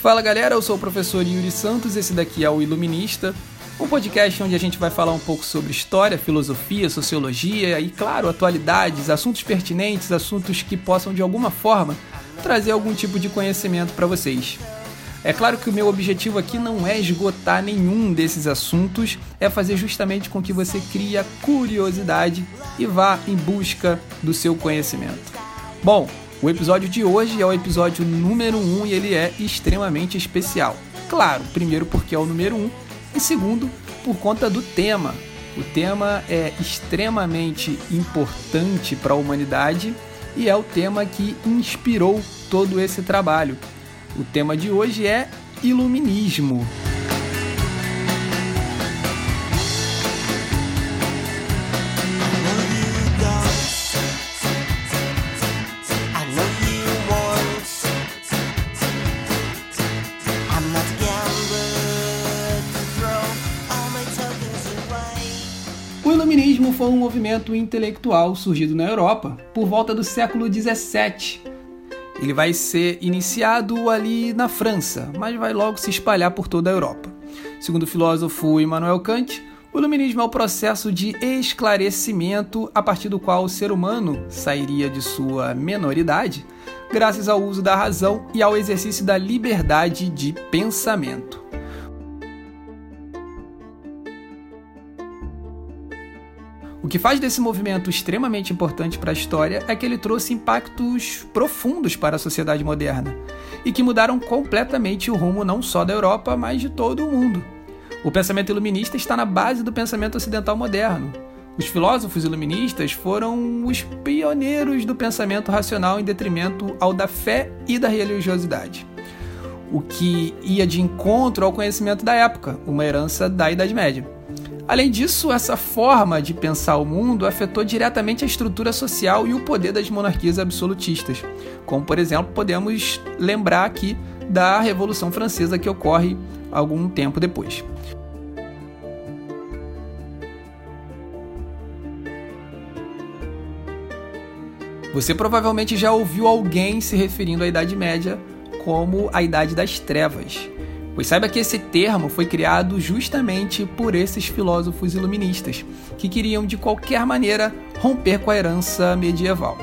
Fala galera, eu sou o professor Yuri Santos, esse daqui é o Iluminista, um podcast onde a gente vai falar um pouco sobre história, filosofia, sociologia e, claro, atualidades, assuntos pertinentes, assuntos que possam de alguma forma trazer algum tipo de conhecimento para vocês. É claro que o meu objetivo aqui não é esgotar nenhum desses assuntos, é fazer justamente com que você crie a curiosidade e vá em busca do seu conhecimento. Bom, o episódio de hoje é o episódio número 1 um, e ele é extremamente especial. Claro, primeiro porque é o número 1 um, e segundo por conta do tema. O tema é extremamente importante para a humanidade e é o tema que inspirou todo esse trabalho. O tema de hoje é Iluminismo. Foi um movimento intelectual surgido na Europa por volta do século 17. Ele vai ser iniciado ali na França, mas vai logo se espalhar por toda a Europa. Segundo o filósofo Immanuel Kant, o iluminismo é o processo de esclarecimento a partir do qual o ser humano sairia de sua menoridade graças ao uso da razão e ao exercício da liberdade de pensamento. O que faz desse movimento extremamente importante para a história é que ele trouxe impactos profundos para a sociedade moderna e que mudaram completamente o rumo não só da Europa, mas de todo o mundo. O pensamento iluminista está na base do pensamento ocidental moderno. Os filósofos iluministas foram os pioneiros do pensamento racional em detrimento ao da fé e da religiosidade, o que ia de encontro ao conhecimento da época, uma herança da Idade Média. Além disso, essa forma de pensar o mundo afetou diretamente a estrutura social e o poder das monarquias absolutistas, como por exemplo podemos lembrar aqui da Revolução Francesa que ocorre algum tempo depois. Você provavelmente já ouviu alguém se referindo à Idade Média como a Idade das Trevas. Pois saiba que esse termo foi criado justamente por esses filósofos iluministas, que queriam de qualquer maneira romper com a herança medieval.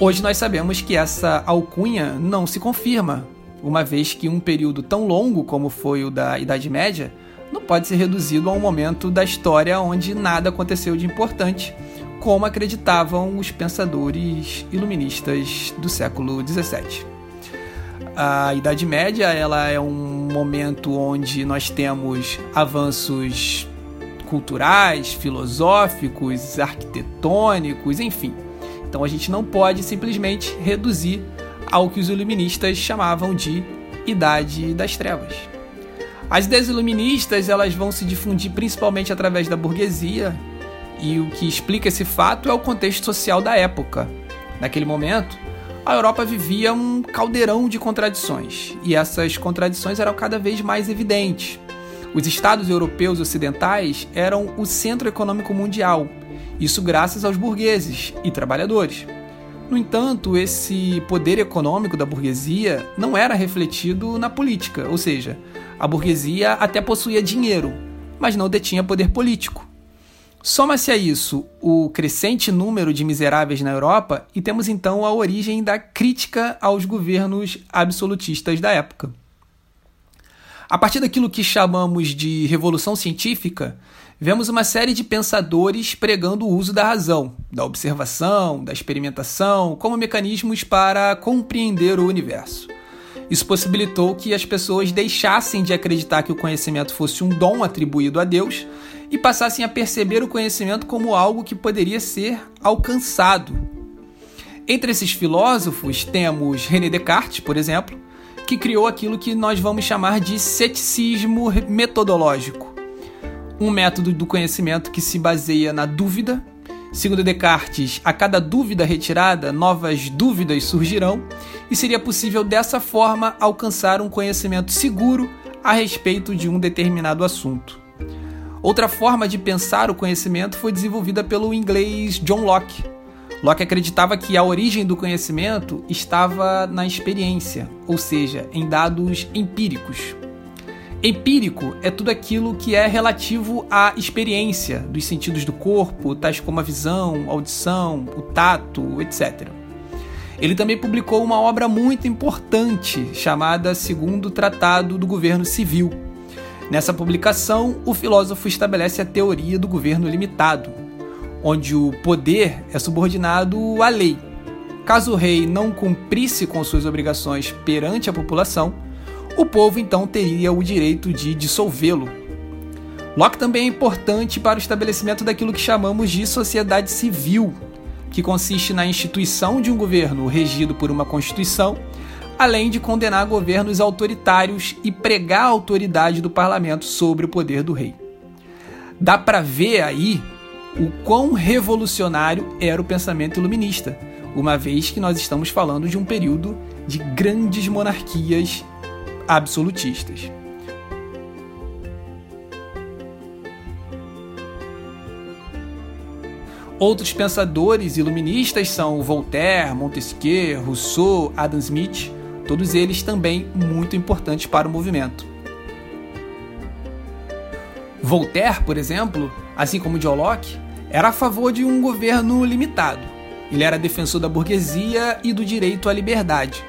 Hoje nós sabemos que essa alcunha não se confirma, uma vez que um período tão longo como foi o da Idade Média não pode ser reduzido a um momento da história onde nada aconteceu de importante, como acreditavam os pensadores iluministas do século XVII. A Idade Média ela é um momento onde nós temos avanços culturais, filosóficos, arquitetônicos, enfim. Então a gente não pode simplesmente reduzir ao que os iluministas chamavam de Idade das Trevas. As ideias iluministas elas vão se difundir principalmente através da burguesia e o que explica esse fato é o contexto social da época. Naquele momento, a Europa vivia um caldeirão de contradições, e essas contradições eram cada vez mais evidentes. Os estados europeus ocidentais eram o centro econômico mundial, isso graças aos burgueses e trabalhadores. No entanto, esse poder econômico da burguesia não era refletido na política, ou seja, a burguesia até possuía dinheiro, mas não detinha poder político. Soma-se a isso o crescente número de miseráveis na Europa e temos então a origem da crítica aos governos absolutistas da época. A partir daquilo que chamamos de revolução científica, vemos uma série de pensadores pregando o uso da razão, da observação, da experimentação como mecanismos para compreender o universo. Isso possibilitou que as pessoas deixassem de acreditar que o conhecimento fosse um dom atribuído a Deus e passassem a perceber o conhecimento como algo que poderia ser alcançado. Entre esses filósofos temos René Descartes, por exemplo, que criou aquilo que nós vamos chamar de ceticismo metodológico, um método do conhecimento que se baseia na dúvida. Segundo Descartes, a cada dúvida retirada, novas dúvidas surgirão e seria possível dessa forma alcançar um conhecimento seguro a respeito de um determinado assunto. Outra forma de pensar o conhecimento foi desenvolvida pelo inglês John Locke. Locke acreditava que a origem do conhecimento estava na experiência, ou seja, em dados empíricos. Empírico é tudo aquilo que é relativo à experiência dos sentidos do corpo, tais como a visão, a audição, o tato, etc. Ele também publicou uma obra muito importante chamada Segundo Tratado do Governo Civil. Nessa publicação, o filósofo estabelece a teoria do governo limitado, onde o poder é subordinado à lei. Caso o rei não cumprisse com suas obrigações perante a população, o povo então teria o direito de dissolvê-lo. Locke também é importante para o estabelecimento daquilo que chamamos de sociedade civil, que consiste na instituição de um governo regido por uma constituição, além de condenar governos autoritários e pregar a autoridade do parlamento sobre o poder do rei. Dá para ver aí o quão revolucionário era o pensamento iluminista, uma vez que nós estamos falando de um período de grandes monarquias absolutistas. Outros pensadores iluministas são Voltaire, Montesquieu, Rousseau, Adam Smith, todos eles também muito importantes para o movimento. Voltaire, por exemplo, assim como Locke, era a favor de um governo limitado. Ele era defensor da burguesia e do direito à liberdade,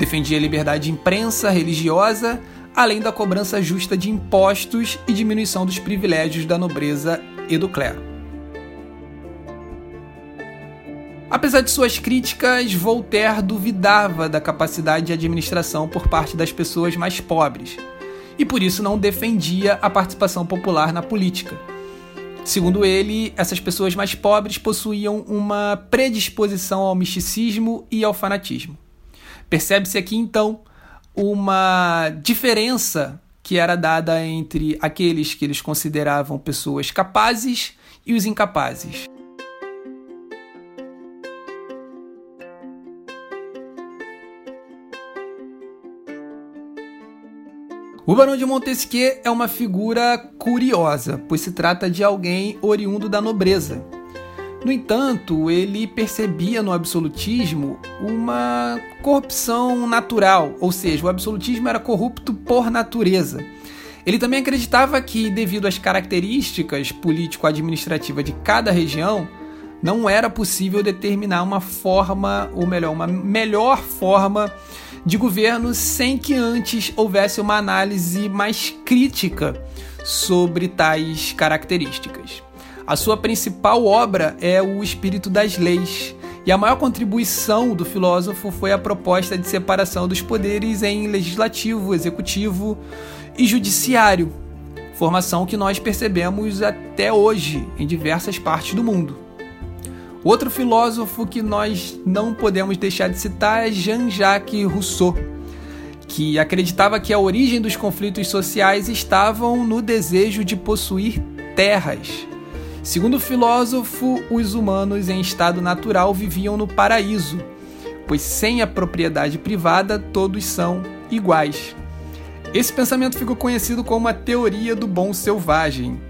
Defendia a liberdade de imprensa, religiosa, além da cobrança justa de impostos e diminuição dos privilégios da nobreza e do clero. Apesar de suas críticas, Voltaire duvidava da capacidade de administração por parte das pessoas mais pobres e por isso não defendia a participação popular na política. Segundo ele, essas pessoas mais pobres possuíam uma predisposição ao misticismo e ao fanatismo. Percebe-se aqui então uma diferença que era dada entre aqueles que eles consideravam pessoas capazes e os incapazes. O Barão de Montesquieu é uma figura curiosa, pois se trata de alguém oriundo da nobreza, no entanto, ele percebia no absolutismo uma corrupção natural, ou seja, o absolutismo era corrupto por natureza. Ele também acreditava que, devido às características político-administrativas de cada região, não era possível determinar uma forma, ou melhor, uma melhor forma de governo sem que antes houvesse uma análise mais crítica sobre tais características. A sua principal obra é O Espírito das Leis, e a maior contribuição do filósofo foi a proposta de separação dos poderes em legislativo, executivo e judiciário, formação que nós percebemos até hoje em diversas partes do mundo. Outro filósofo que nós não podemos deixar de citar é Jean-Jacques Rousseau, que acreditava que a origem dos conflitos sociais estavam no desejo de possuir terras Segundo o filósofo, os humanos em estado natural viviam no paraíso, pois sem a propriedade privada todos são iguais. Esse pensamento ficou conhecido como a teoria do bom selvagem.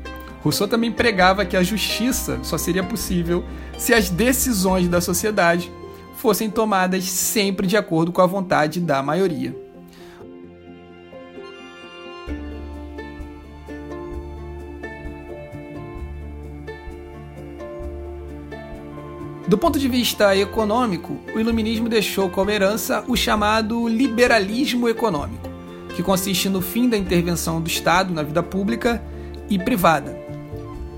Rousseau também pregava que a justiça só seria possível se as decisões da sociedade fossem tomadas sempre de acordo com a vontade da maioria. Do ponto de vista econômico, o iluminismo deixou como herança o chamado liberalismo econômico, que consiste no fim da intervenção do Estado na vida pública e privada.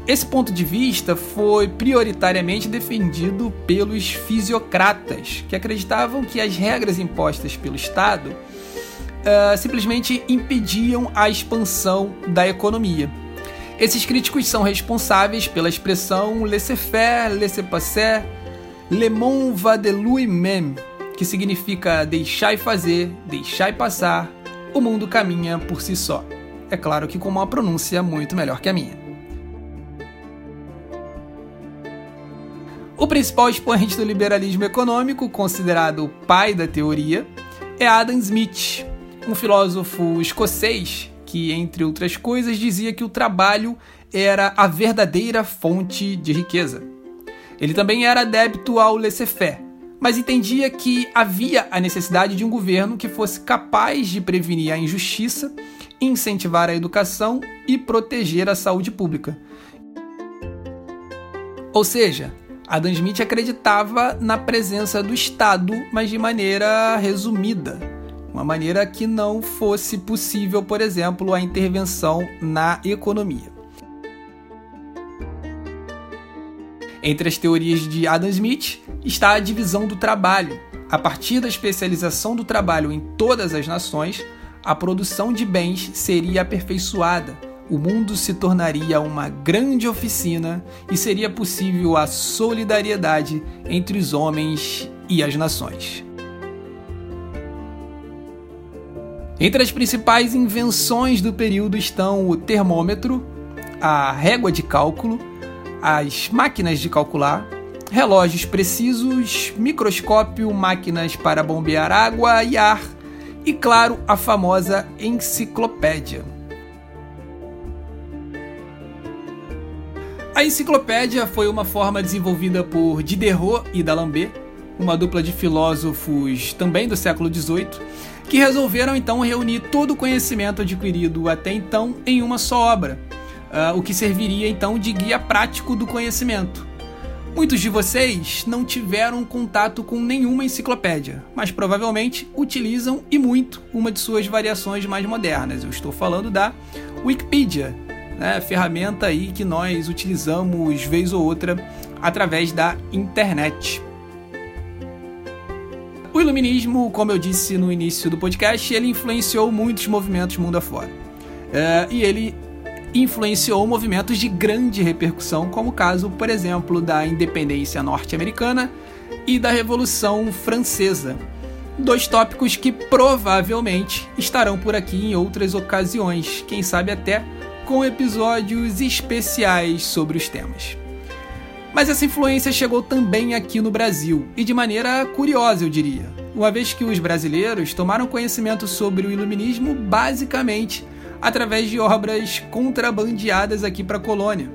Esse ponto de vista foi prioritariamente defendido pelos fisiocratas, que acreditavam que as regras impostas pelo Estado uh, simplesmente impediam a expansão da economia. Esses críticos são responsáveis pela expressão laissez-faire, laissez-passer, Le Monde va de lui-même, que significa deixar e fazer, deixar e passar, o mundo caminha por si só. É claro que com uma pronúncia muito melhor que a minha. O principal expoente do liberalismo econômico, considerado o pai da teoria, é Adam Smith, um filósofo escocês que, entre outras coisas, dizia que o trabalho era a verdadeira fonte de riqueza. Ele também era adepto ao laissez-faire, mas entendia que havia a necessidade de um governo que fosse capaz de prevenir a injustiça, incentivar a educação e proteger a saúde pública. Ou seja, Adam Smith acreditava na presença do Estado, mas de maneira resumida, uma maneira que não fosse possível, por exemplo, a intervenção na economia. Entre as teorias de Adam Smith está a divisão do trabalho. A partir da especialização do trabalho em todas as nações, a produção de bens seria aperfeiçoada, o mundo se tornaria uma grande oficina e seria possível a solidariedade entre os homens e as nações. Entre as principais invenções do período estão o termômetro, a régua de cálculo, as máquinas de calcular, relógios precisos, microscópio, máquinas para bombear água e ar e, claro, a famosa enciclopédia. A enciclopédia foi uma forma desenvolvida por Diderot e D'Alembert, uma dupla de filósofos também do século XVIII, que resolveram então reunir todo o conhecimento adquirido até então em uma só obra, uh, o que serviria então de guia prático do conhecimento. Muitos de vocês não tiveram contato com nenhuma enciclopédia, mas provavelmente utilizam e muito uma de suas variações mais modernas. Eu estou falando da Wikipedia, né, ferramenta aí que nós utilizamos vez ou outra através da internet. O iluminismo, como eu disse no início do podcast, ele influenciou muitos movimentos mundo afora. É, e ele influenciou movimentos de grande repercussão, como o caso, por exemplo, da independência norte-americana e da Revolução Francesa. Dois tópicos que provavelmente estarão por aqui em outras ocasiões, quem sabe até com episódios especiais sobre os temas. Mas essa influência chegou também aqui no Brasil, e de maneira curiosa, eu diria, uma vez que os brasileiros tomaram conhecimento sobre o iluminismo basicamente através de obras contrabandeadas aqui para a colônia.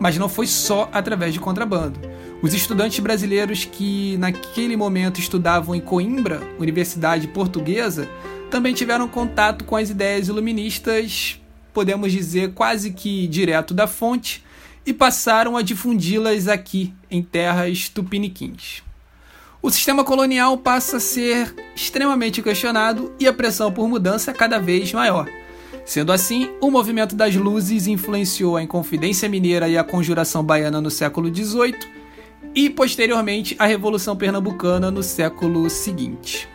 Mas não foi só através de contrabando. Os estudantes brasileiros que naquele momento estudavam em Coimbra, Universidade Portuguesa, também tiveram contato com as ideias iluministas podemos dizer quase que direto da fonte, e passaram a difundi-las aqui em terras tupiniquins. O sistema colonial passa a ser extremamente questionado e a pressão por mudança é cada vez maior. Sendo assim, o movimento das luzes influenciou a Inconfidência Mineira e a Conjuração Baiana no século XVIII e, posteriormente, a Revolução Pernambucana no século seguinte.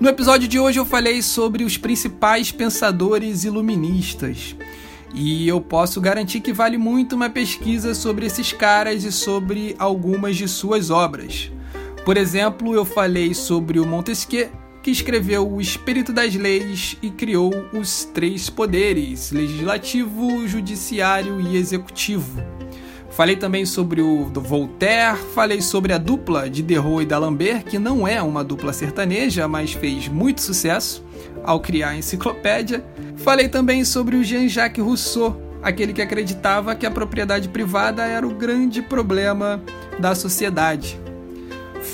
No episódio de hoje eu falei sobre os principais pensadores iluministas. E eu posso garantir que vale muito uma pesquisa sobre esses caras e sobre algumas de suas obras. Por exemplo, eu falei sobre o Montesquieu, que escreveu O Espírito das Leis e criou os três poderes: legislativo, judiciário e executivo. Falei também sobre o do Voltaire, falei sobre a dupla de Derrou e D'Alembert, que não é uma dupla sertaneja, mas fez muito sucesso ao criar a enciclopédia. Falei também sobre o Jean-Jacques Rousseau, aquele que acreditava que a propriedade privada era o grande problema da sociedade.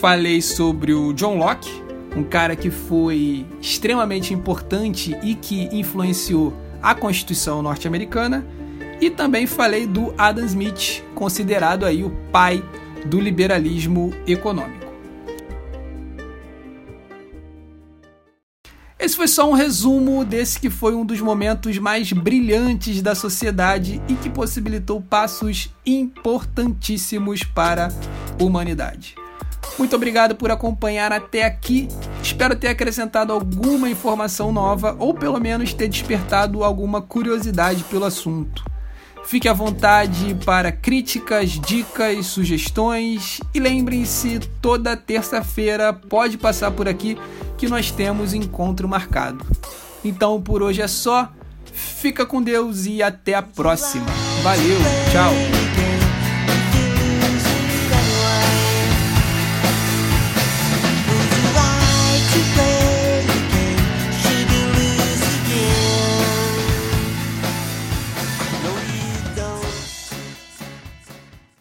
Falei sobre o John Locke, um cara que foi extremamente importante e que influenciou a Constituição norte-americana e também falei do Adam Smith, considerado aí o pai do liberalismo econômico. Esse foi só um resumo desse que foi um dos momentos mais brilhantes da sociedade e que possibilitou passos importantíssimos para a humanidade. Muito obrigado por acompanhar até aqui. Espero ter acrescentado alguma informação nova ou pelo menos ter despertado alguma curiosidade pelo assunto. Fique à vontade para críticas, dicas, sugestões e lembrem-se, toda terça-feira pode passar por aqui que nós temos encontro marcado. Então por hoje é só. Fica com Deus e até a próxima. Valeu, tchau.